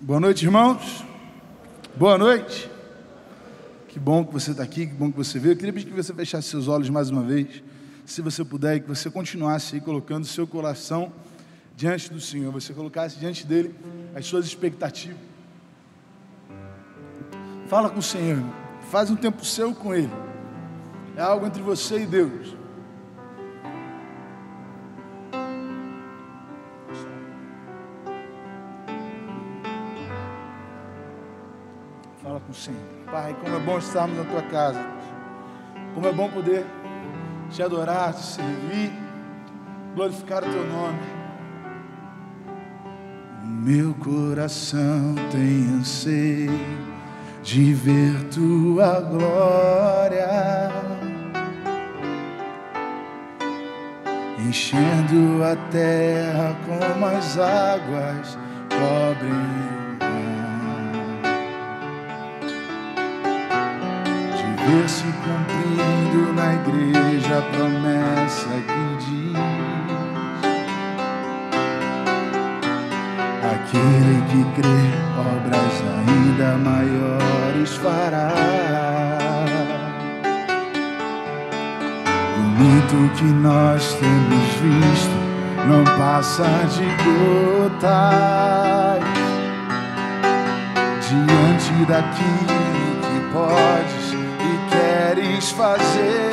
Boa noite, irmãos. Boa noite. Que bom que você está aqui, que bom que você veio. Eu queria pedir que você fechasse seus olhos mais uma vez, se você puder, e que você continuasse aí colocando seu coração diante do Senhor, você colocasse diante dele as suas expectativas. Fala com o Senhor, faz um tempo seu com Ele. É algo entre você e Deus. Com o Senhor. Pai, como é bom estarmos na tua casa. Como é bom poder te adorar, te servir, glorificar o teu nome. Meu coração tem anseio de ver tua glória, enchendo a terra como as águas cobrem ver se cumprindo na igreja a promessa que diz. Aquele que crê, obras ainda maiores fará. O muito que nós temos visto não passa de gotas diante daquilo que podes e fazer.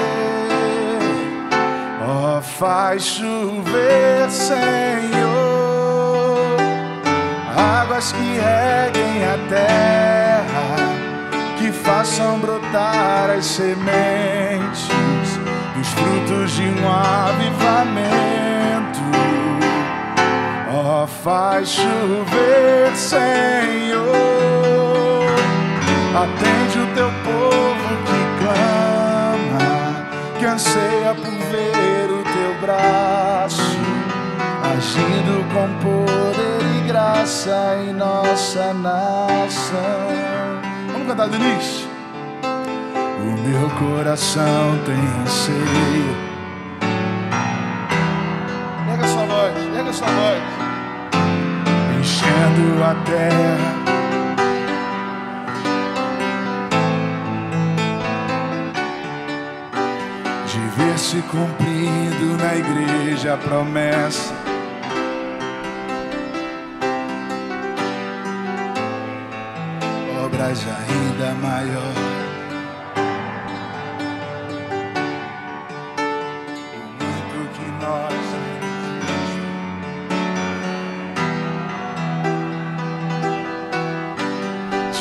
Ó, faz chover, Senhor águas que reguem a terra, que façam brotar as sementes dos frutos de um avivamento. Ó, faz chover, Senhor, atende o teu povo que clama, anseia por ver o teu braço agindo com poder e graça em nossa nação. Vamos cantar do início? O meu coração tem anseio. Pega sua voz, pega sua voz. Enchendo a terra. Se cumprindo na igreja a promessa obras ainda maior. Muito que nós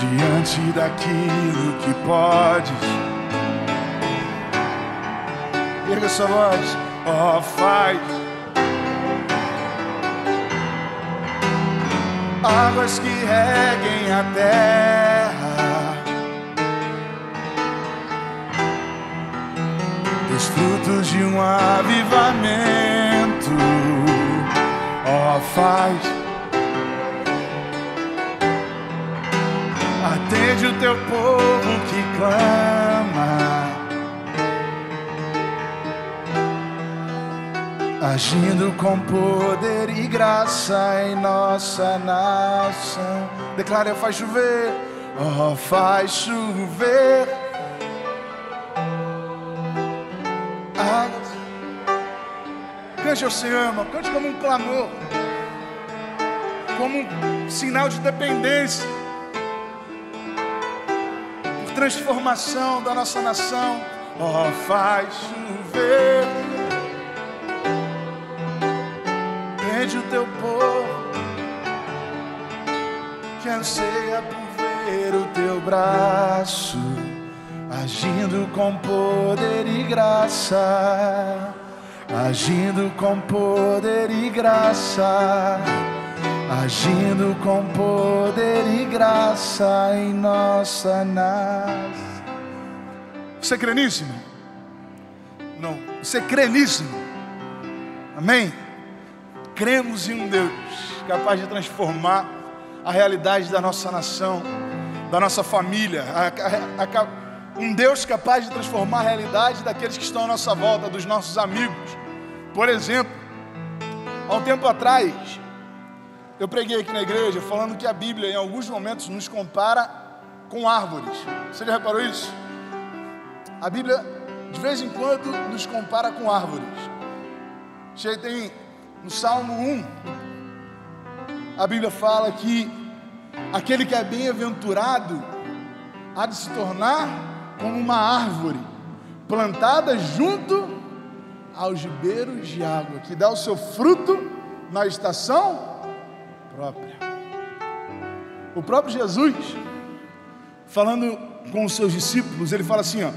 diante daquilo que podes. Erga sua voz, oh, faz. águas que reguem a terra, dos frutos de um avivamento, oh, faz. Atende o teu povo que clama. Agindo com poder e graça em nossa nação. Declara, faz chover, oh, faz chover. Águas. Cante ao Senhor, cante como um clamor, como um sinal de dependência, transformação da nossa nação. Oh, faz chover. Atende o teu povo que anseia por ver o teu braço agindo com poder e graça, agindo com poder e graça, agindo com poder e graça em nossa nação. Você crê nisso? Não. Você crê nisso? Amém? Cremos em um Deus capaz de transformar a realidade da nossa nação, da nossa família, a, a, a, um Deus capaz de transformar a realidade daqueles que estão à nossa volta, dos nossos amigos. Por exemplo, há um tempo atrás, Eu preguei aqui na igreja falando que a Bíblia, em alguns momentos, nos compara com árvores. Você já reparou isso? A Bíblia, de vez em quando, nos compara com árvores. Tem no Salmo 1, a Bíblia fala que aquele que é bem-aventurado há de se tornar como uma árvore plantada junto aos ribeiros de água, que dá o seu fruto na estação própria. O próprio Jesus, falando com os seus discípulos, ele fala assim: ó,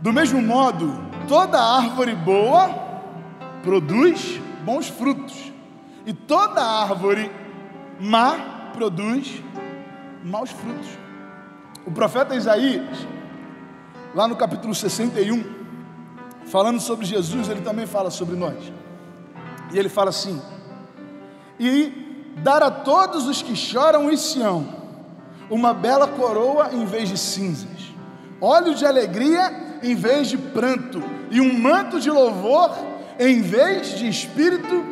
do mesmo modo, toda árvore boa produz bons frutos, e toda árvore má produz maus frutos. O profeta Isaías, lá no capítulo 61, falando sobre Jesus, ele também fala sobre nós. E ele fala assim: E dar a todos os que choram em Sião uma bela coroa em vez de cinzas, óleo de alegria em vez de pranto, e um manto de louvor em vez de espírito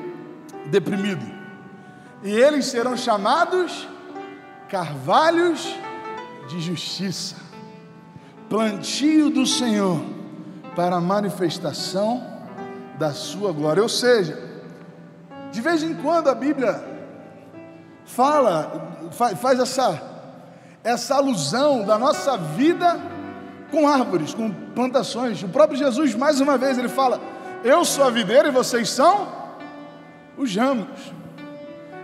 deprimido. E eles serão chamados carvalhos de justiça, plantio do Senhor para a manifestação da sua glória. Ou seja, de vez em quando a Bíblia fala, faz essa, essa alusão da nossa vida com árvores, com plantações. O próprio Jesus, mais uma vez, ele fala: Eu sou a videira e vocês são os ramos.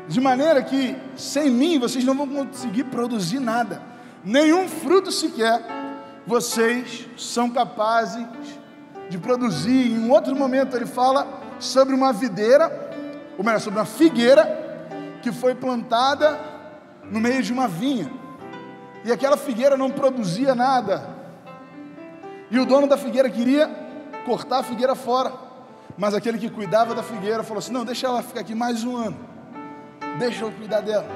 De maneira que sem mim vocês não vão conseguir produzir nada, nenhum fruto sequer vocês são capazes de produzir. Em um outro momento ele fala sobre uma videira, ou melhor, sobre uma figueira que foi plantada no meio de uma vinha. E aquela figueira não produzia nada. E o dono da figueira queria cortar a figueira fora. Mas aquele que cuidava da figueira falou assim: Não, deixa ela ficar aqui mais um ano. Deixa eu cuidar dela.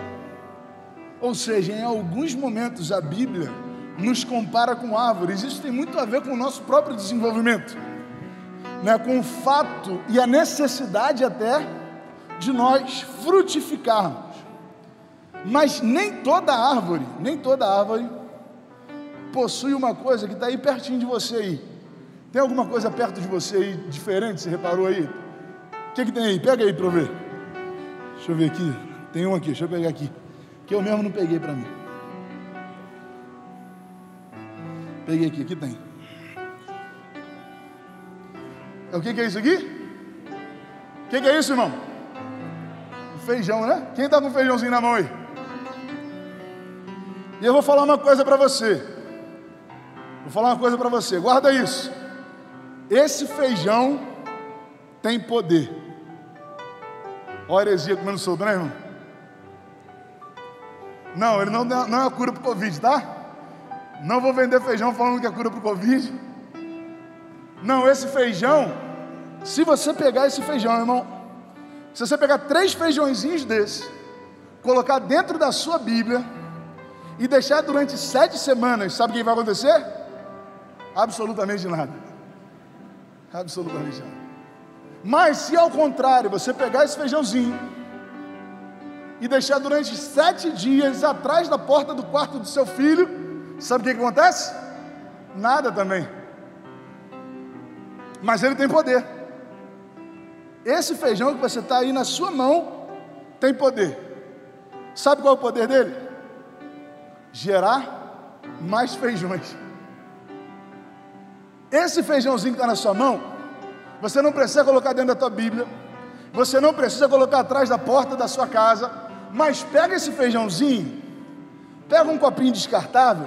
Ou seja, em alguns momentos a Bíblia nos compara com árvores. Isso tem muito a ver com o nosso próprio desenvolvimento, né? com o fato e a necessidade até de nós frutificarmos. Mas nem toda árvore, nem toda árvore possui uma coisa que está aí pertinho de você aí. Tem alguma coisa perto de você aí diferente? Você reparou aí? O que, que tem aí? Pega aí para ver. Deixa eu ver aqui. Tem um aqui, deixa eu pegar aqui. Que eu mesmo não peguei para mim. Peguei aqui, aqui tem. É o que, que é isso aqui? O que, que é isso, irmão? Feijão, né? Quem está com feijãozinho na mão aí? E eu vou falar uma coisa para você. Vou falar uma coisa para você, guarda isso. Esse feijão tem poder. Olha a heresia comendo solto, né, irmão? Não, ele não, não é a cura para o Covid, tá? Não vou vender feijão falando que é cura para o Covid. Não, esse feijão, se você pegar esse feijão, irmão, se você pegar três feijõezinhos desse, colocar dentro da sua Bíblia e deixar durante sete semanas, sabe o que vai acontecer? Absolutamente nada. Absolutamente nada. Mas se ao contrário, você pegar esse feijãozinho e deixar durante sete dias atrás da porta do quarto do seu filho, sabe o que, que acontece? Nada também. Mas ele tem poder. Esse feijão que você está aí na sua mão tem poder. Sabe qual é o poder dele? Gerar mais feijões. Esse feijãozinho que está na sua mão, você não precisa colocar dentro da tua Bíblia, você não precisa colocar atrás da porta da sua casa, mas pega esse feijãozinho, pega um copinho descartável,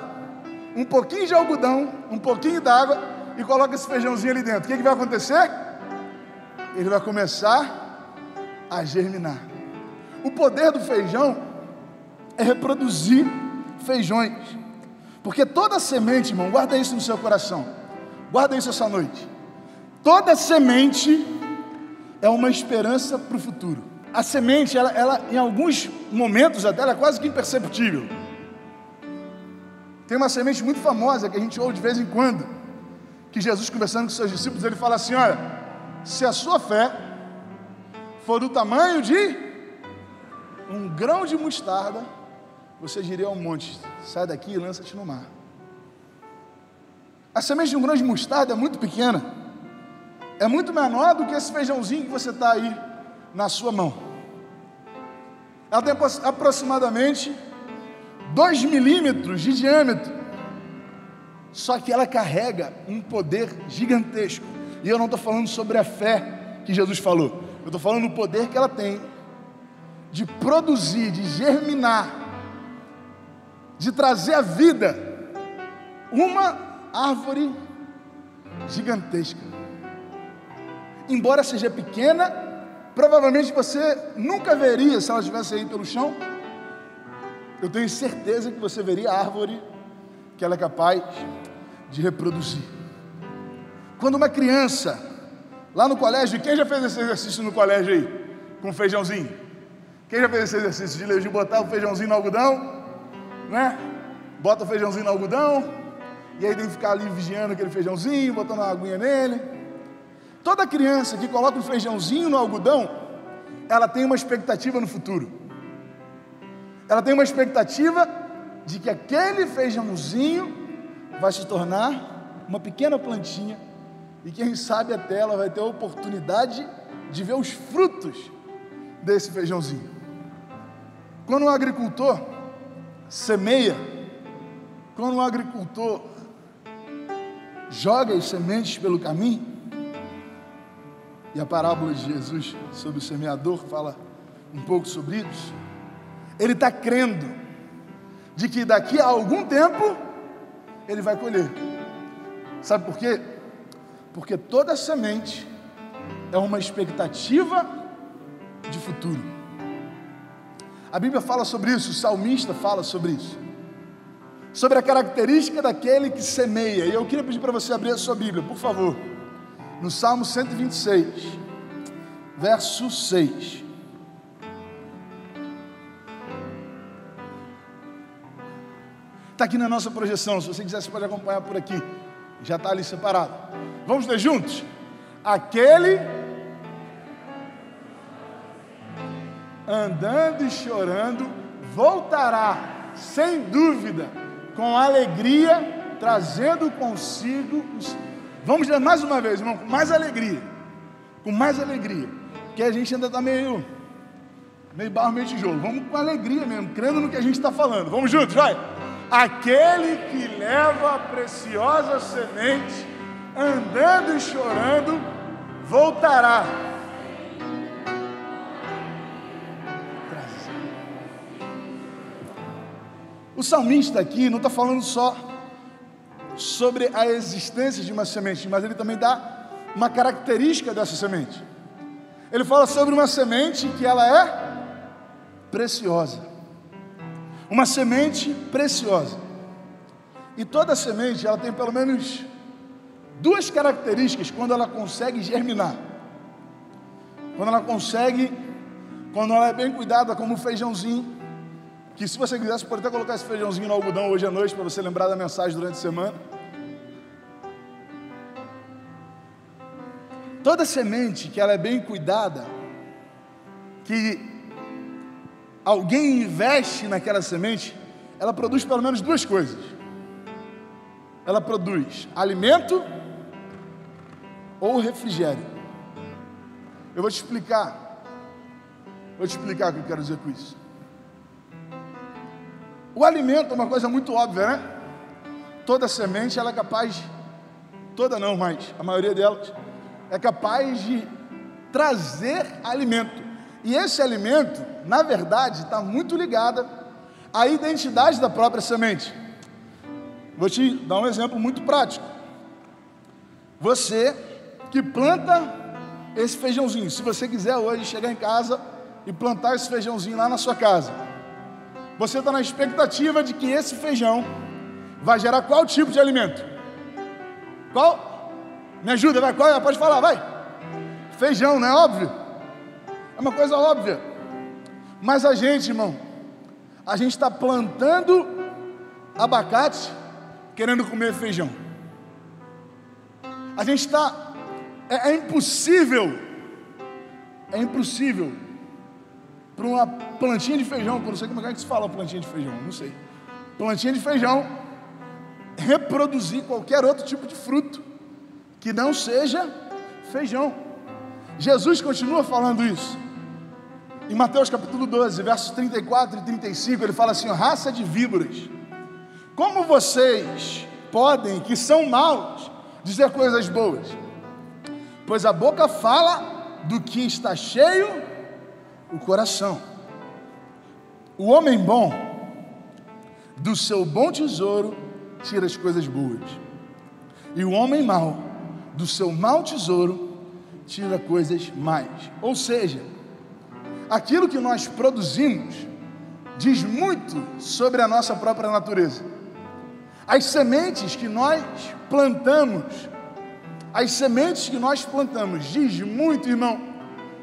um pouquinho de algodão, um pouquinho d'água e coloca esse feijãozinho ali dentro. O que, que vai acontecer? Ele vai começar a germinar. O poder do feijão é reproduzir feijões. Porque toda semente, irmão, guarda isso no seu coração. Guarda isso essa noite. Toda semente é uma esperança para o futuro. A semente, ela, ela, em alguns momentos até, ela é quase que imperceptível. Tem uma semente muito famosa que a gente ouve de vez em quando, que Jesus conversando com seus discípulos, ele fala assim: olha, se a sua fé for do tamanho de um grão de mostarda, você diria ao monte: sai daqui e lança-te no mar. A semente de um grão de mostarda é muito pequena, é muito menor do que esse feijãozinho que você está aí na sua mão. Ela tem aproximadamente 2 milímetros de diâmetro, só que ela carrega um poder gigantesco. E eu não estou falando sobre a fé que Jesus falou, eu estou falando do poder que ela tem de produzir, de germinar, de trazer à vida uma árvore gigantesca. Embora seja pequena, provavelmente você nunca veria se ela estivesse aí pelo chão. Eu tenho certeza que você veria a árvore que ela é capaz de reproduzir. Quando uma criança, lá no colégio, quem já fez esse exercício no colégio aí? Com feijãozinho? Quem já fez esse exercício de, botar o feijãozinho no algodão? Né? Bota o feijãozinho no algodão, e aí tem que ficar ali vigiando aquele feijãozinho, botando uma aguinha nele. Toda criança que coloca um feijãozinho no algodão, ela tem uma expectativa no futuro. Ela tem uma expectativa de que aquele feijãozinho vai se tornar uma pequena plantinha e quem sabe até ela vai ter a oportunidade de ver os frutos desse feijãozinho. Quando um agricultor semeia, quando um agricultor joga as sementes pelo caminho, e a parábola de Jesus sobre o semeador fala um pouco sobre isso, ele está crendo de que daqui a algum tempo ele vai colher. Sabe por quê? Porque toda semente é uma expectativa de futuro. A Bíblia fala sobre isso, o salmista fala sobre isso. Sobre a característica daquele que semeia. E eu queria pedir para você abrir a sua Bíblia, por favor. No Salmo 126, verso 6. Está aqui na nossa projeção. Se você quiser, você pode acompanhar por aqui. Já está ali separado. Vamos ler juntos? Aquele andando e chorando voltará, sem dúvida, com alegria, trazendo consigo os. Vamos ler mais uma vez, irmão, com mais alegria. Com mais alegria. Que a gente ainda está meio. meio barro, meio tijolo. Vamos com alegria mesmo, crendo no que a gente está falando. Vamos juntos, vai! Aquele que leva a preciosa semente, andando e chorando, voltará. O salmista aqui não está falando só sobre a existência de uma semente, mas ele também dá uma característica dessa semente. Ele fala sobre uma semente que ela é preciosa uma semente preciosa. E toda semente, ela tem pelo menos duas características quando ela consegue germinar. Quando ela consegue, quando ela é bem cuidada, como o feijãozinho, que se você quiser, você pode até colocar esse feijãozinho no algodão hoje à noite, para você lembrar da mensagem durante a semana. Toda semente que ela é bem cuidada, que alguém investe naquela semente, ela produz pelo menos duas coisas. Ela produz alimento ou refrigério. Eu vou te explicar. Vou te explicar o que eu quero dizer com isso. O alimento é uma coisa muito óbvia, né? Toda semente ela é capaz, toda não, mas a maioria delas é capaz de trazer alimento. E esse alimento, na verdade, está muito ligado à identidade da própria semente. Vou te dar um exemplo muito prático. Você que planta esse feijãozinho, se você quiser hoje chegar em casa e plantar esse feijãozinho lá na sua casa, você está na expectativa de que esse feijão vai gerar qual tipo de alimento? Qual? Me ajuda, vai, qual? Pode falar, vai. Feijão, não é óbvio? É uma coisa óbvia. Mas a gente, irmão, a gente está plantando abacate querendo comer feijão. A gente está. É, é impossível. É impossível para uma plantinha de feijão, eu não sei como é que se fala plantinha de feijão, não sei. Plantinha de feijão reproduzir qualquer outro tipo de fruto que não seja feijão. Jesus continua falando isso. Em Mateus capítulo 12, versos 34 e 35, ele fala assim: raça de víboras, como vocês podem, que são maus, dizer coisas boas? Pois a boca fala do que está cheio o coração. O homem bom, do seu bom tesouro, tira as coisas boas. E o homem mau, do seu mau tesouro, tira coisas mais. Ou seja, aquilo que nós produzimos diz muito sobre a nossa própria natureza. As sementes que nós plantamos, as sementes que nós plantamos, diz muito, irmão,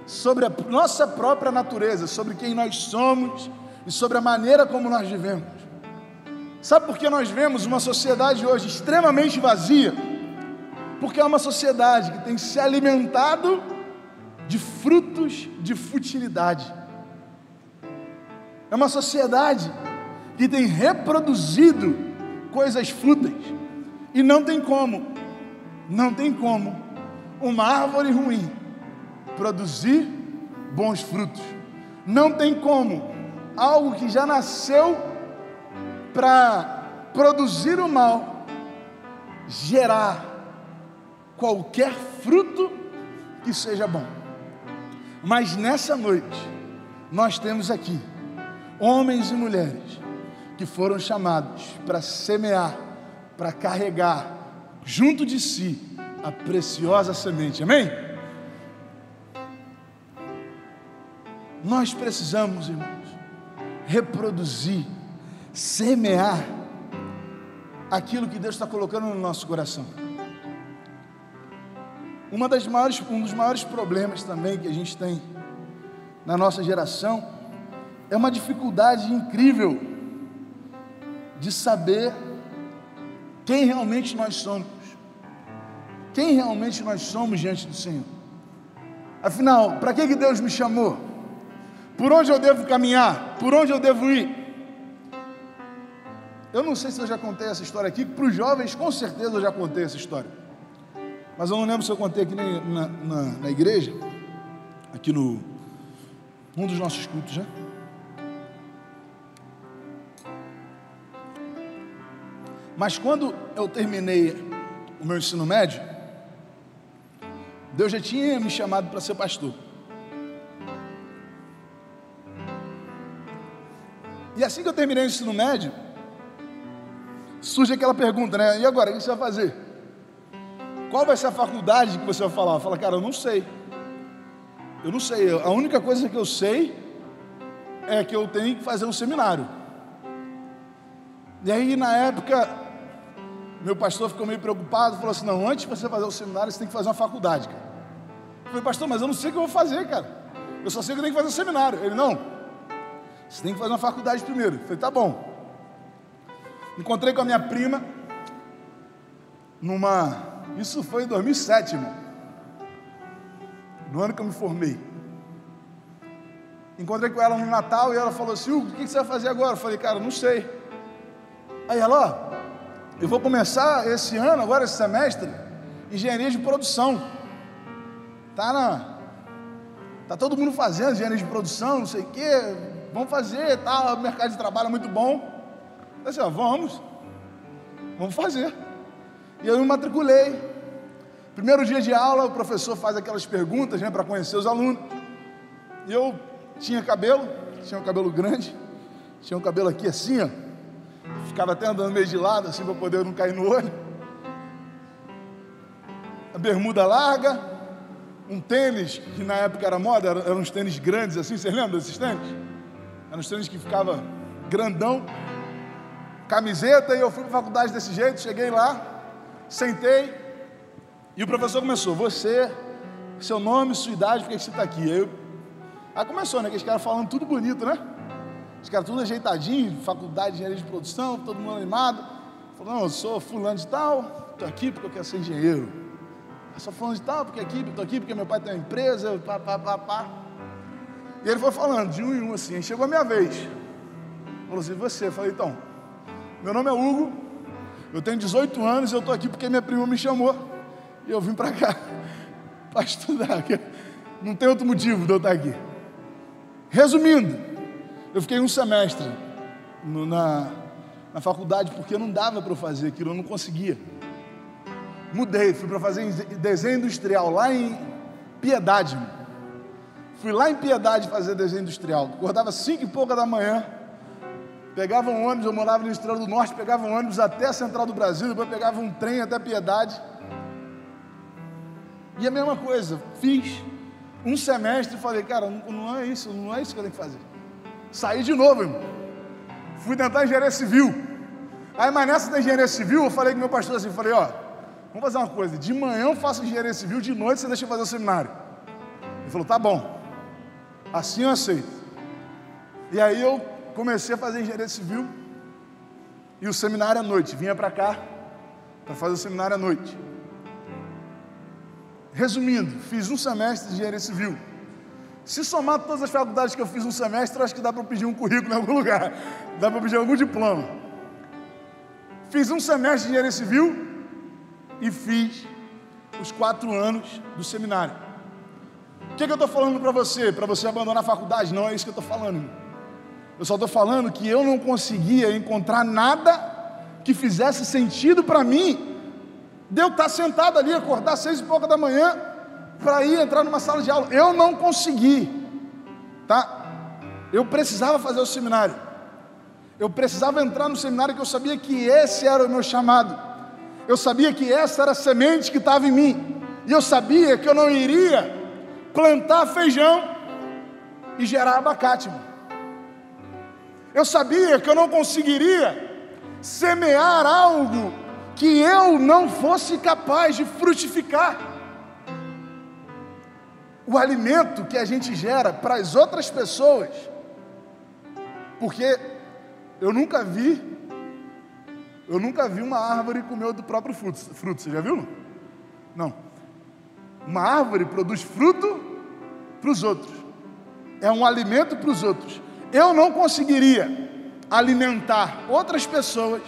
sobre a nossa própria natureza, sobre quem nós somos e sobre a maneira como nós vivemos. Sabe por que nós vemos uma sociedade hoje extremamente vazia? Porque é uma sociedade que tem se alimentado de frutos de futilidade. É uma sociedade que tem reproduzido coisas fúteis. E não tem como, não tem como uma árvore ruim produzir bons frutos. Não tem como algo que já nasceu para produzir o mal gerar qualquer fruto que seja bom. Mas nessa noite, nós temos aqui homens e mulheres que foram chamados para semear, para carregar junto de si a preciosa semente, amém? Nós precisamos, irmãos, reproduzir, semear aquilo que Deus está colocando no nosso coração. Uma das maiores, um dos maiores problemas também que a gente tem na nossa geração é uma dificuldade incrível de saber quem realmente nós somos. Quem realmente nós somos diante do Senhor. Afinal, para que, que Deus me chamou? Por onde eu devo caminhar? Por onde eu devo ir? Eu não sei se eu já contei essa história aqui, para os jovens, com certeza eu já contei essa história. Mas eu não lembro se eu contei aqui na, na, na igreja, aqui no um dos nossos cultos, já. Mas quando eu terminei o meu ensino médio, Deus já tinha me chamado para ser pastor. E assim que eu terminei o ensino médio, surge aquela pergunta, né? E agora, o que você vai fazer? Qual vai ser a faculdade que você vai falar? Fala, cara, eu não sei. Eu não sei. A única coisa que eu sei é que eu tenho que fazer um seminário. E aí, na época, meu pastor ficou meio preocupado, falou assim: não, antes de você fazer o seminário, você tem que fazer uma faculdade, cara. Eu falei, pastor, mas eu não sei o que eu vou fazer, cara. Eu só sei que eu tenho que fazer o seminário. Ele, não. Você tem que fazer uma faculdade primeiro. Eu falei, tá bom. Encontrei com a minha prima numa isso foi em 2007, irmão. No ano que eu me formei. Encontrei com ela no Natal e ela falou assim: o que você vai fazer agora? Eu falei, cara, não sei. Aí ela, ó, eu vou começar esse ano, agora esse semestre, engenharia de produção. Tá na. Tá todo mundo fazendo engenharia de produção, não sei o quê. Vamos fazer, tá, o mercado de trabalho é muito bom. Eu disse, ó, vamos. Vamos fazer. E eu me matriculei. Primeiro dia de aula, o professor faz aquelas perguntas né, para conhecer os alunos. E eu tinha cabelo, tinha um cabelo grande, tinha um cabelo aqui assim, ó. Ficava até andando meio de lado, assim, para poder não cair no olho. A bermuda larga, um tênis, que na época era moda, eram uns tênis grandes assim, vocês lembram desses tênis? Eram uns tênis que ficava grandão, camiseta, e eu fui para a faculdade desse jeito, cheguei lá, Sentei e o professor começou: Você, seu nome, sua idade, por que você está aqui? Eu, aí começou, né? Que os caras falando tudo bonito, né? Os caras tudo ajeitadinho, faculdade de engenharia de produção, todo mundo animado. Falou: Não, eu sou fulano de tal, estou aqui porque eu quero ser engenheiro. Eu sou fulano de tal, porque aqui, estou aqui porque meu pai tem uma empresa, pá, pá, pá, pá. E ele foi falando de um em um assim. Chegou a minha vez. Falou assim: Você? Eu falei: Então, meu nome é Hugo, eu tenho 18 anos, eu estou aqui porque minha prima me chamou. E eu vim para cá para estudar. Não tem outro motivo de eu estar aqui. Resumindo, eu fiquei um semestre no, na, na faculdade porque não dava para eu fazer aquilo, eu não conseguia. Mudei, fui para fazer desenho industrial lá em Piedade. Fui lá em Piedade fazer desenho industrial. Acordava cinco e pouca da manhã, pegava um ônibus, eu morava no Estrela do Norte, pegava um ônibus até a Central do Brasil, depois pegava um trem até Piedade. E a mesma coisa, fiz um semestre e falei, cara, não, é isso, não é isso que eu tenho que fazer. Saí de novo, irmão. Fui tentar engenharia civil. Aí, mas nessa da engenharia civil, eu falei com meu pastor assim, falei, ó, vamos fazer uma coisa, de manhã eu faço engenharia civil, de noite você deixa eu fazer o seminário. Ele falou, tá bom. Assim eu aceito. E aí eu comecei a fazer engenharia civil e o seminário à noite. Vinha para cá para fazer o seminário à noite. Resumindo, fiz um semestre de engenharia civil. Se somar todas as faculdades que eu fiz um semestre, acho que dá para pedir um currículo em algum lugar. Dá para pedir algum diploma. Fiz um semestre de engenharia civil e fiz os quatro anos do seminário. Que, que eu estou falando para você? Para você abandonar a faculdade? Não é isso que eu estou falando. Eu só estou falando que eu não conseguia encontrar nada que fizesse sentido para mim de eu estar sentado ali, acordar às seis e pouca da manhã, para ir entrar numa sala de aula. Eu não consegui, tá? Eu precisava fazer o seminário. Eu precisava entrar no seminário que eu sabia que esse era o meu chamado. Eu sabia que essa era a semente que estava em mim. E eu sabia que eu não iria plantar feijão e gerar abacate. Eu sabia que eu não conseguiria semear algo que eu não fosse capaz de frutificar. O alimento que a gente gera para as outras pessoas, porque eu nunca vi, eu nunca vi uma árvore comer do próprio fruto. fruto você já viu? Não. Uma árvore produz fruto para os outros, é um alimento para os outros. Eu não conseguiria alimentar outras pessoas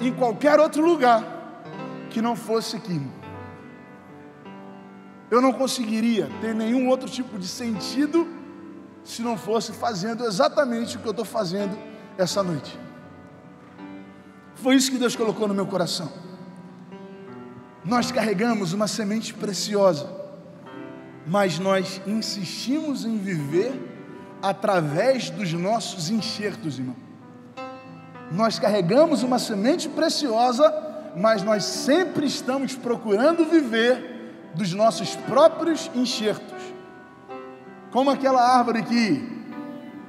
em qualquer outro lugar que não fosse aqui. Eu não conseguiria ter nenhum outro tipo de sentido se não fosse fazendo exatamente o que eu estou fazendo essa noite. Foi isso que Deus colocou no meu coração. Nós carregamos uma semente preciosa, mas nós insistimos em viver através dos nossos enxertos, irmão. Nós carregamos uma semente preciosa, mas nós sempre estamos procurando viver dos nossos próprios enxertos. Como aquela árvore que,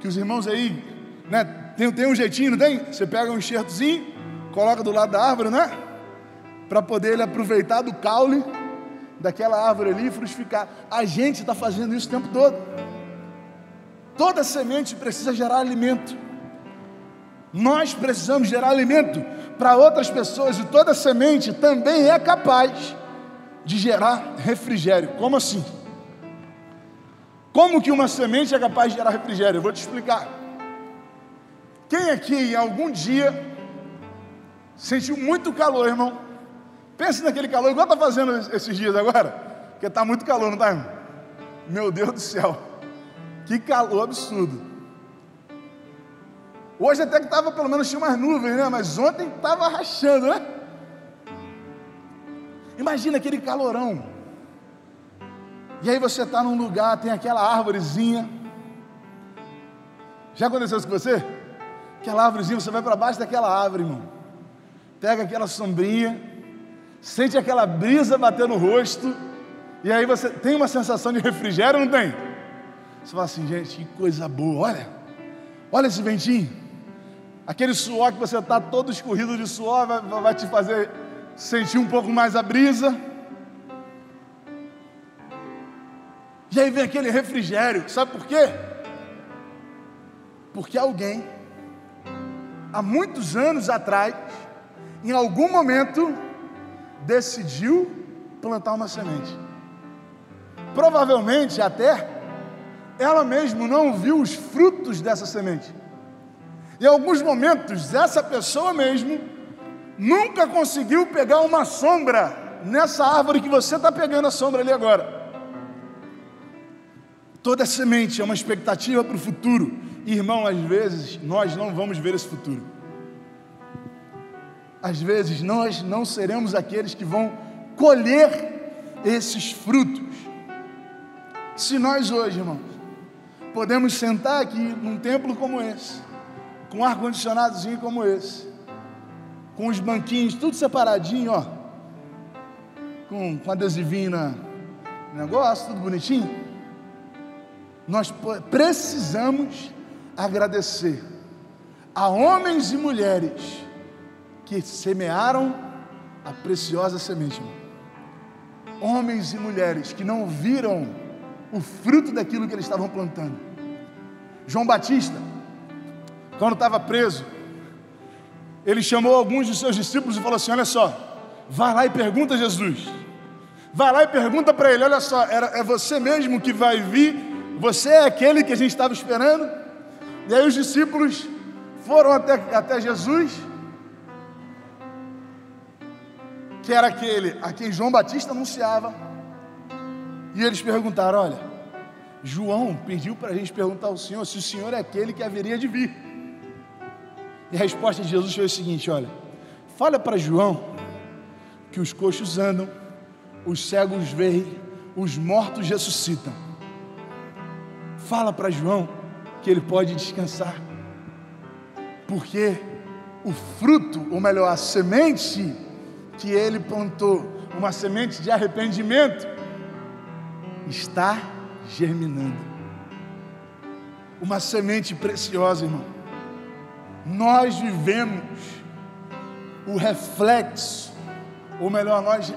que os irmãos aí, né, tem, tem um jeitinho, não tem? Você pega um enxertozinho, coloca do lado da árvore, né? Para poder ele aproveitar do caule daquela árvore ali e frutificar. A gente está fazendo isso o tempo todo. Toda semente precisa gerar alimento. Nós precisamos gerar alimento para outras pessoas e toda semente também é capaz de gerar refrigério. Como assim? Como que uma semente é capaz de gerar refrigério? Eu vou te explicar. Quem aqui algum dia sentiu muito calor, irmão? Pense naquele calor, igual está fazendo esses dias agora, porque está muito calor, não está, irmão? Meu Deus do céu, que calor absurdo. Hoje até que estava, pelo menos tinha umas nuvens, né? Mas ontem estava rachando, né? Imagina aquele calorão. E aí você está num lugar, tem aquela árvorezinha. Já aconteceu isso com você? Aquela árvorezinha, você vai para baixo daquela árvore, irmão. Pega aquela sombrinha, sente aquela brisa bater no rosto, e aí você tem uma sensação de refrigério, não tem? Você fala assim, gente, que coisa boa, olha, olha esse ventinho. Aquele suor que você está todo escorrido de suor vai, vai te fazer sentir um pouco mais a brisa. E aí vem aquele refrigério, sabe por quê? Porque alguém, há muitos anos atrás, em algum momento, decidiu plantar uma semente. Provavelmente até ela mesma não viu os frutos dessa semente. Em alguns momentos, essa pessoa mesmo nunca conseguiu pegar uma sombra nessa árvore que você está pegando a sombra ali agora. Toda semente é uma expectativa para o futuro. Irmão, às vezes nós não vamos ver esse futuro. Às vezes nós não seremos aqueles que vão colher esses frutos. Se nós hoje, irmãos, podemos sentar aqui num templo como esse, com um ar-condicionadozinho como esse, com os banquinhos tudo separadinho, ó, com, com adesivinho na negócio, tudo bonitinho. Nós precisamos agradecer a homens e mulheres que semearam a preciosa semente. Homens e mulheres que não viram o fruto daquilo que eles estavam plantando. João Batista, quando estava preso, ele chamou alguns dos seus discípulos e falou assim: Olha só, vai lá e pergunta a Jesus. Vai lá e pergunta para ele: Olha só, é você mesmo que vai vir? Você é aquele que a gente estava esperando? E aí os discípulos foram até, até Jesus, que era aquele a quem João Batista anunciava. E eles perguntaram: Olha, João pediu para a gente perguntar ao Senhor se o Senhor é aquele que haveria de vir. E a resposta de Jesus foi o seguinte: Olha, fala para João que os coxos andam, os cegos veem, os mortos ressuscitam. Fala para João que ele pode descansar, porque o fruto, ou melhor, a semente que ele plantou, uma semente de arrependimento, está germinando. Uma semente preciosa, irmão. Nós vivemos o reflexo, ou melhor, nós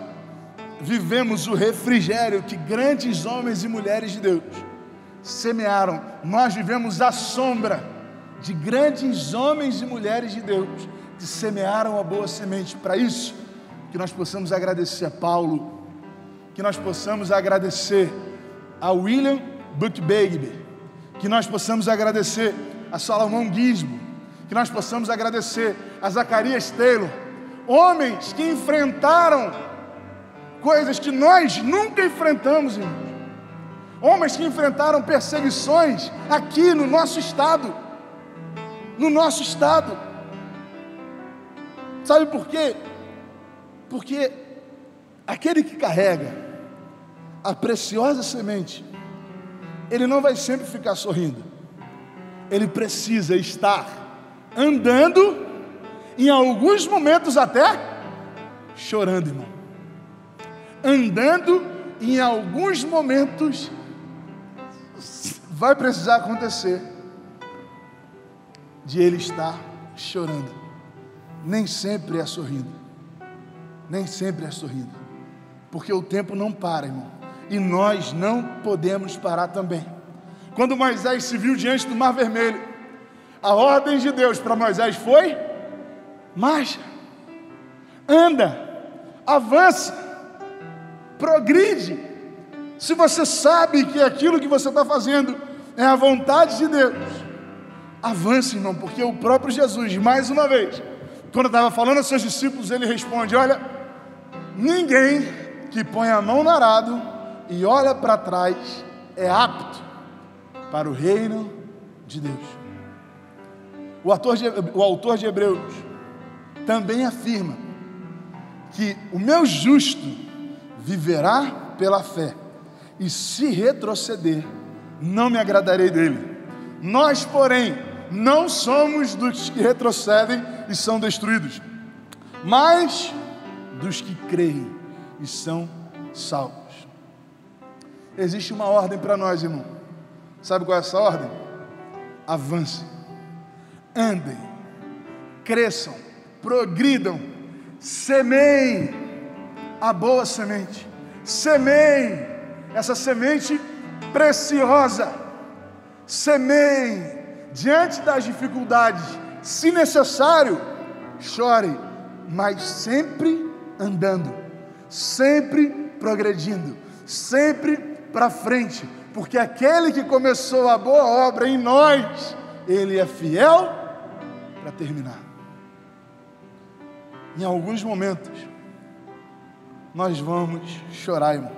vivemos o refrigério que grandes homens e mulheres de Deus semearam. Nós vivemos a sombra de grandes homens e mulheres de Deus que semearam a boa semente. Para isso, que nós possamos agradecer a Paulo, que nós possamos agradecer a William Buckbaby, que nós possamos agradecer a Salomão Gisbo, que nós possamos agradecer a Zacarias Taylor, homens que enfrentaram coisas que nós nunca enfrentamos, irmãos. Homens que enfrentaram perseguições aqui no nosso estado. No nosso estado. Sabe por quê? Porque aquele que carrega a preciosa semente, ele não vai sempre ficar sorrindo. Ele precisa estar andando, em alguns momentos até chorando, irmão. Andando, em alguns momentos vai precisar acontecer de ele estar chorando. Nem sempre é sorrindo. Nem sempre é sorrindo. Porque o tempo não para, irmão. E nós não podemos parar também. Quando Moisés se viu diante do Mar Vermelho, a ordem de Deus para Moisés foi: marcha, anda, avança, progride. Se você sabe que aquilo que você está fazendo é a vontade de Deus. Avance, irmão, porque o próprio Jesus, mais uma vez, quando estava falando aos seus discípulos, ele responde: Olha, ninguém que põe a mão no arado e olha para trás é apto para o reino de Deus. O, de, o autor de Hebreus também afirma que o meu justo viverá pela fé, e se retroceder, não me agradarei dele. Nós, porém, não somos dos que retrocedem e são destruídos, mas dos que creem e são salvos. Existe uma ordem para nós, irmão. Sabe qual é essa ordem? Avancem, andem, cresçam, progridam, semeiem a boa semente, semeiem essa semente preciosa. Semeie diante das dificuldades, se necessário, chore, mas sempre andando, sempre progredindo, sempre para frente, porque aquele que começou a boa obra em nós, ele é fiel para terminar. Em alguns momentos, nós vamos chorar, irmão.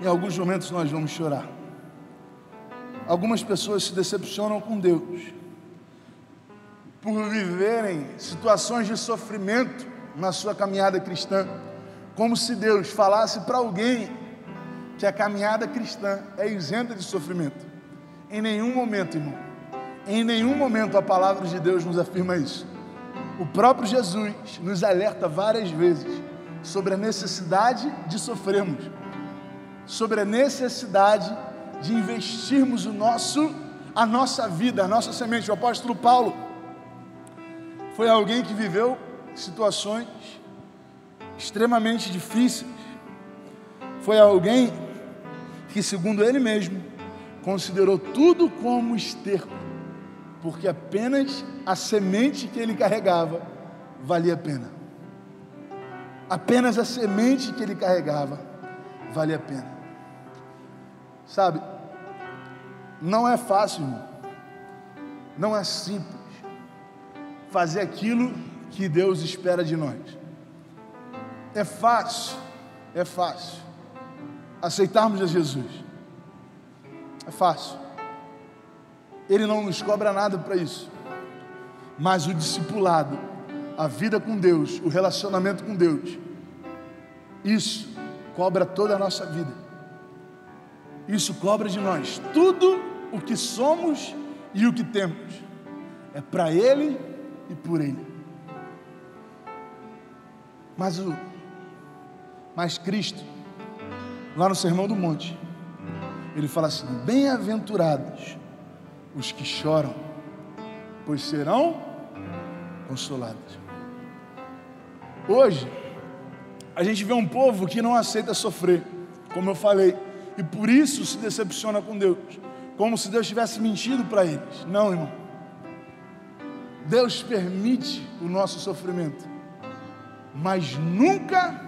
Em alguns momentos nós vamos chorar. Algumas pessoas se decepcionam com Deus por viverem situações de sofrimento na sua caminhada cristã, como se Deus falasse para alguém que a caminhada cristã é isenta de sofrimento. Em nenhum momento, irmão, em nenhum momento a palavra de Deus nos afirma isso. O próprio Jesus nos alerta várias vezes sobre a necessidade de sofrermos, sobre a necessidade de investirmos o nosso, a nossa vida, a nossa semente. O apóstolo Paulo foi alguém que viveu situações extremamente difíceis. Foi alguém que, segundo ele mesmo, considerou tudo como esterco, porque apenas a semente que ele carregava valia a pena. Apenas a semente que ele carregava valia a pena. Sabe, não é fácil, irmão. Não é simples fazer aquilo que Deus espera de nós. É fácil, é fácil aceitarmos a Jesus. É fácil. Ele não nos cobra nada para isso. Mas o discipulado, a vida com Deus, o relacionamento com Deus, isso cobra toda a nossa vida. Isso cobra de nós tudo o que somos e o que temos. É para Ele e por Ele. Mas, o, mas Cristo, lá no Sermão do Monte, ele fala assim: Bem-aventurados os que choram, pois serão consolados. Hoje, a gente vê um povo que não aceita sofrer, como eu falei, e por isso se decepciona com Deus, como se Deus tivesse mentido para eles. Não, irmão. Deus permite o nosso sofrimento, mas nunca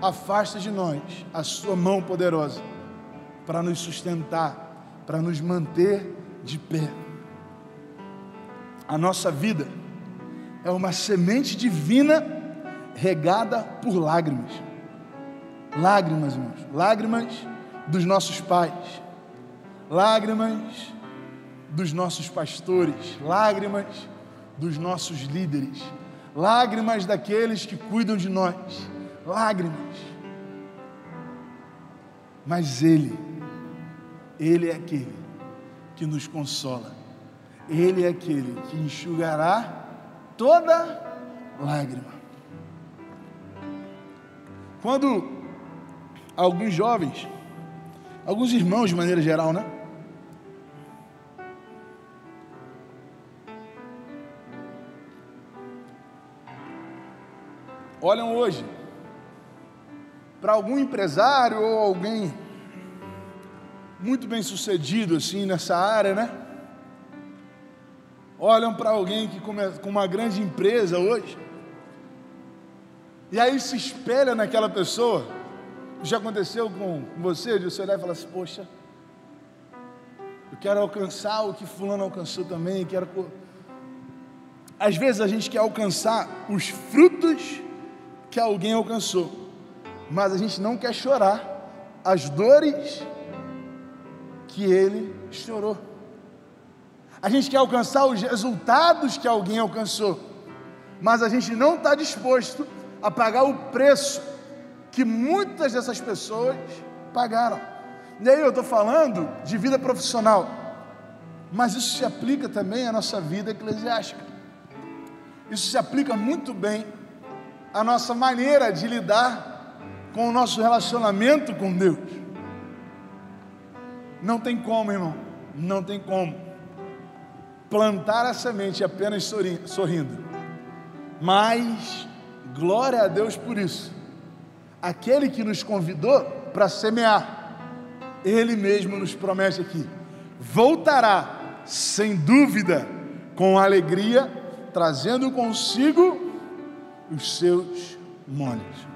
afasta de nós a Sua mão poderosa para nos sustentar, para nos manter de pé. A nossa vida é uma semente divina regada por lágrimas. Lágrimas, irmãos, lágrimas dos nossos pais, lágrimas dos nossos pastores, lágrimas dos nossos líderes, lágrimas daqueles que cuidam de nós, lágrimas. Mas Ele, Ele é aquele que nos consola, Ele é aquele que enxugará toda lágrima. Quando alguns jovens, alguns irmãos de maneira geral, né? Olham hoje para algum empresário ou alguém muito bem sucedido assim nessa área, né? Olham para alguém que com uma grande empresa hoje, e aí se espelha naquela pessoa. Já aconteceu com você, de você olhar e falar assim: Poxa, eu quero alcançar o que Fulano alcançou também, quero. Às vezes a gente quer alcançar os frutos que alguém alcançou, mas a gente não quer chorar as dores que ele chorou. A gente quer alcançar os resultados que alguém alcançou, mas a gente não está disposto a pagar o preço que muitas dessas pessoas pagaram. E aí eu estou falando de vida profissional, mas isso se aplica também à nossa vida eclesiástica. Isso se aplica muito bem a nossa maneira de lidar com o nosso relacionamento com Deus. Não tem como, irmão, não tem como plantar a semente apenas sorrindo. Mas glória a Deus por isso. Aquele que nos convidou para semear, ele mesmo nos promete aqui: voltará sem dúvida com alegria, trazendo consigo os seus moles.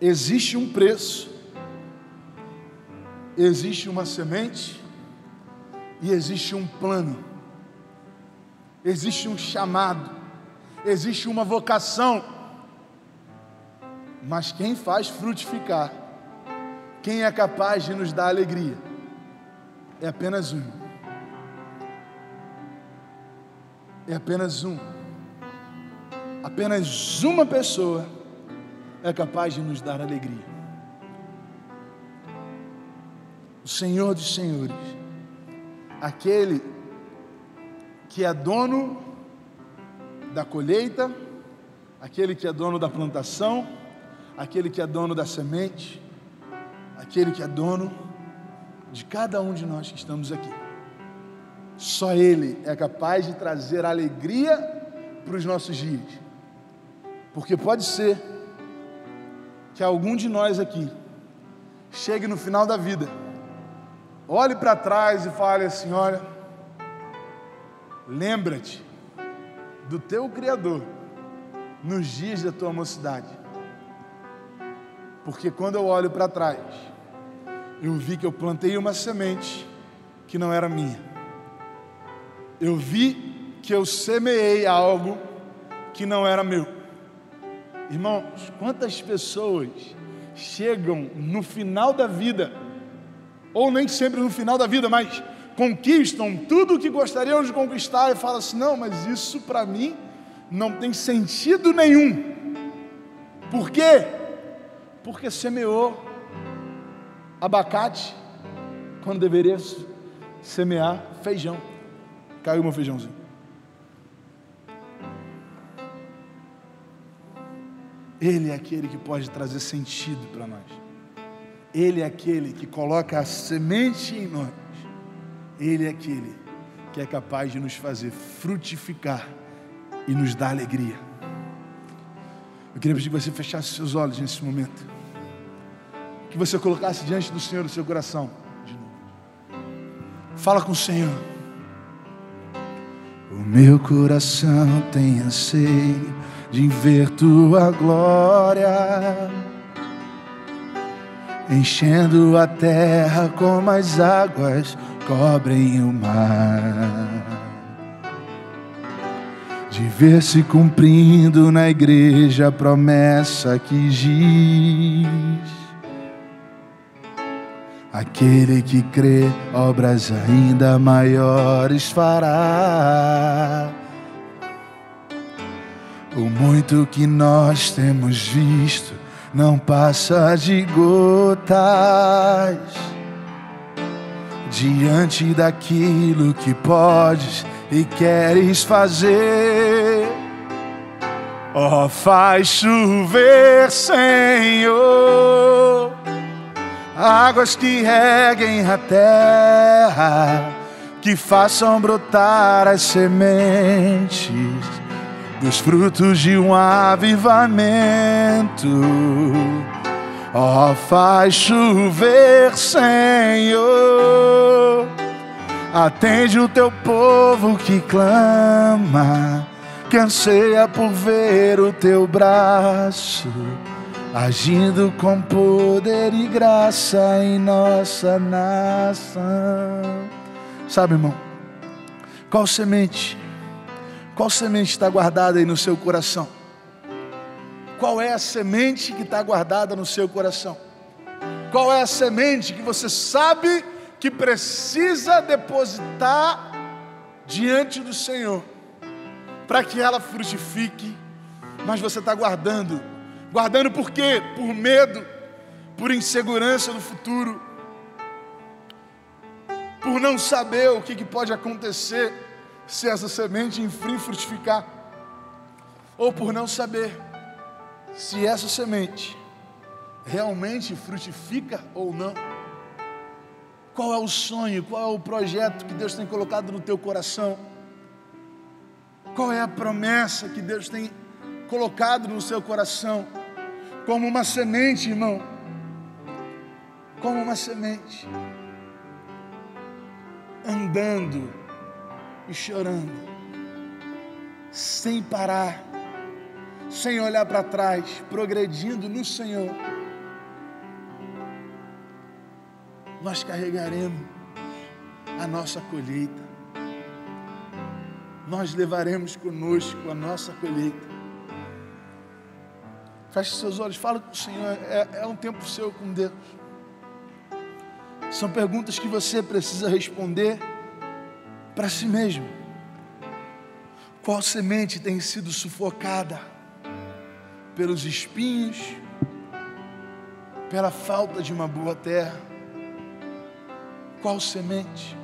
existe um preço, existe uma semente e existe um plano, existe um chamado, existe uma vocação, mas quem faz frutificar, quem é capaz de nos dar alegria, é apenas um. É apenas um. Apenas uma pessoa é capaz de nos dar alegria. O Senhor dos Senhores, aquele que é dono da colheita, aquele que é dono da plantação, aquele que é dono da semente, aquele que é dono de cada um de nós que estamos aqui. Só Ele é capaz de trazer alegria para os nossos dias. Porque pode ser que algum de nós aqui chegue no final da vida, olhe para trás e fale assim: olha, lembra-te do teu Criador nos dias da tua mocidade. Porque quando eu olho para trás, eu vi que eu plantei uma semente que não era minha. Eu vi que eu semeei algo que não era meu. Irmãos, quantas pessoas chegam no final da vida, ou nem sempre no final da vida, mas conquistam tudo o que gostariam de conquistar e falam assim: não, mas isso para mim não tem sentido nenhum. Por quê? Porque semeou abacate quando deveria semear feijão. Caiu meu feijãozinho. Ele é aquele que pode trazer sentido para nós. Ele é aquele que coloca a semente em nós. Ele é aquele que é capaz de nos fazer frutificar e nos dar alegria. Eu queria pedir que você fechasse seus olhos nesse momento que você colocasse diante do Senhor o seu coração. De novo. Fala com o Senhor. O meu coração tem anseio de ver tua glória, enchendo a terra como as águas cobrem o mar. De ver se cumprindo na igreja a promessa que diz Aquele que crê, obras ainda maiores fará. O muito que nós temos visto não passa de gotas diante daquilo que podes e queres fazer. Ó, oh, faz chover, Senhor águas que reguem a terra, que façam brotar as sementes dos frutos de um avivamento. Ó, oh, faz chover, Senhor. Atende o teu povo que clama, que anseia por ver o teu braço agindo com poder e graça em nossa nação. Sabe, irmão, qual semente, qual semente está guardada aí no seu coração? Qual é a semente que está guardada no seu coração? Qual é a semente que você sabe que precisa depositar diante do Senhor para que ela frutifique, mas você está guardando Guardando por quê? Por medo, por insegurança no futuro, por não saber o que, que pode acontecer se essa semente enfim frutificar, ou por não saber se essa semente realmente frutifica ou não. Qual é o sonho, qual é o projeto que Deus tem colocado no teu coração? Qual é a promessa que Deus tem colocado no seu coração, como uma semente, irmão. Como uma semente. Andando e chorando, sem parar, sem olhar para trás, progredindo no Senhor. Nós carregaremos a nossa colheita. Nós levaremos conosco a nossa colheita. Feche seus olhos, fala com o Senhor. É, é um tempo seu com Deus. São perguntas que você precisa responder para si mesmo. Qual semente tem sido sufocada pelos espinhos, pela falta de uma boa terra? Qual semente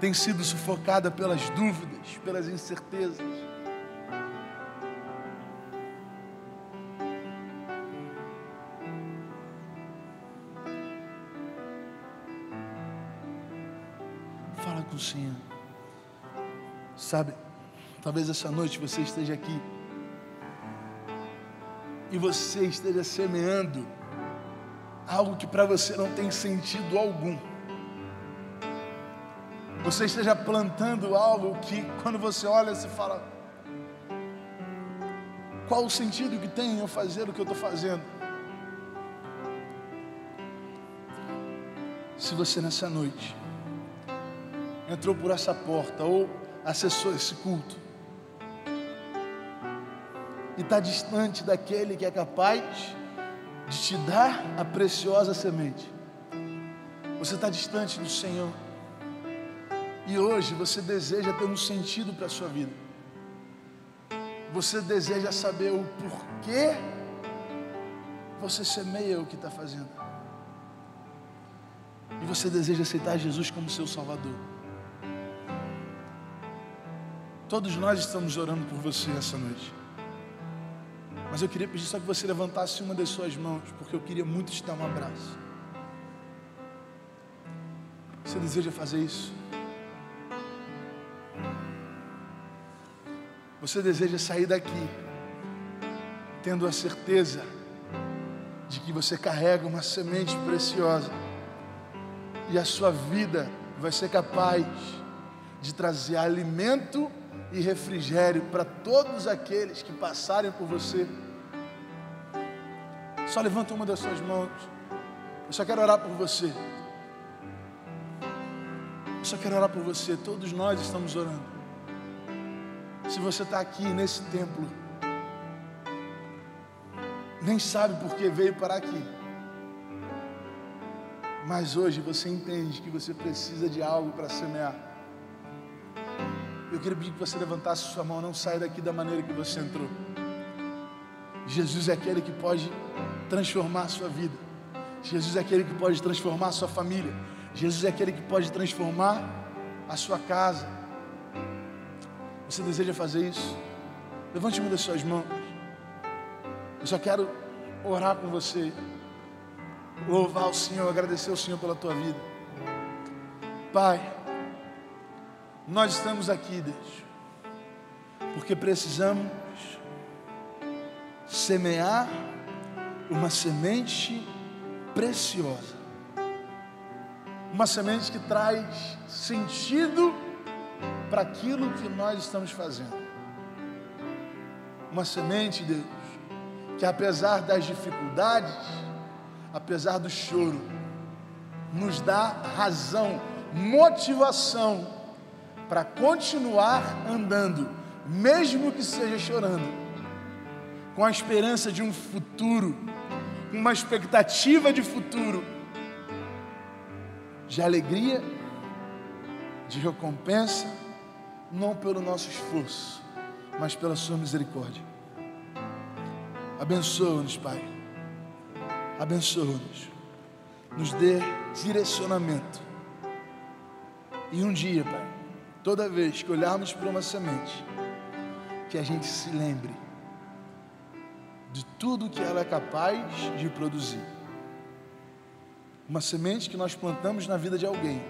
tem sido sufocada pelas dúvidas, pelas incertezas? Fala com o Senhor. Sabe, talvez essa noite você esteja aqui e você esteja semeando algo que para você não tem sentido algum. Você esteja plantando algo que quando você olha você fala: qual o sentido que tem eu fazer o que eu estou fazendo? Se você nessa noite entrou por essa porta ou acessou esse culto e está distante daquele que é capaz de te dar a preciosa semente. Você está distante do Senhor. E hoje você deseja ter um sentido para a sua vida. Você deseja saber o porquê você semeia o que está fazendo. E você deseja aceitar Jesus como seu Salvador. Todos nós estamos orando por você essa noite. Mas eu queria pedir só que você levantasse uma das suas mãos, porque eu queria muito te dar um abraço. Você deseja fazer isso? Você deseja sair daqui tendo a certeza de que você carrega uma semente preciosa e a sua vida vai ser capaz de trazer alimento e refrigério para todos aqueles que passarem por você. Só levanta uma das suas mãos. Eu só quero orar por você. Eu só quero orar por você. Todos nós estamos orando. Se você está aqui nesse templo, nem sabe por que veio parar aqui. Mas hoje você entende que você precisa de algo para semear. Eu queria pedir que você levantasse sua mão, não saia daqui da maneira que você entrou. Jesus é aquele que pode transformar a sua vida. Jesus é aquele que pode transformar a sua família. Jesus é aquele que pode transformar a sua casa. Você deseja fazer isso? Levante uma das suas mãos. Eu só quero orar com você. Louvar o Senhor, agradecer ao Senhor pela tua vida. Pai, nós estamos aqui, Deus, porque precisamos semear uma semente preciosa, uma semente que traz sentido para aquilo que nós estamos fazendo, uma semente, Deus, que apesar das dificuldades, apesar do choro, nos dá razão, motivação para continuar andando, mesmo que seja chorando com a esperança de um futuro, uma expectativa de futuro, de alegria, de recompensa, não pelo nosso esforço, mas pela Sua misericórdia. Abençoa-nos, Pai. Abençoa-nos. Nos dê direcionamento. E um dia, Pai, toda vez que olharmos para uma semente, que a gente se lembre de tudo que ela é capaz de produzir. Uma semente que nós plantamos na vida de alguém,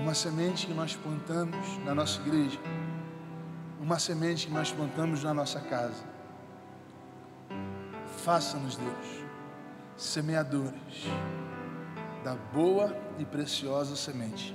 uma semente que nós plantamos na nossa igreja, uma semente que nós plantamos na nossa casa. Faça-nos, Deus, semeadores da boa e preciosa semente,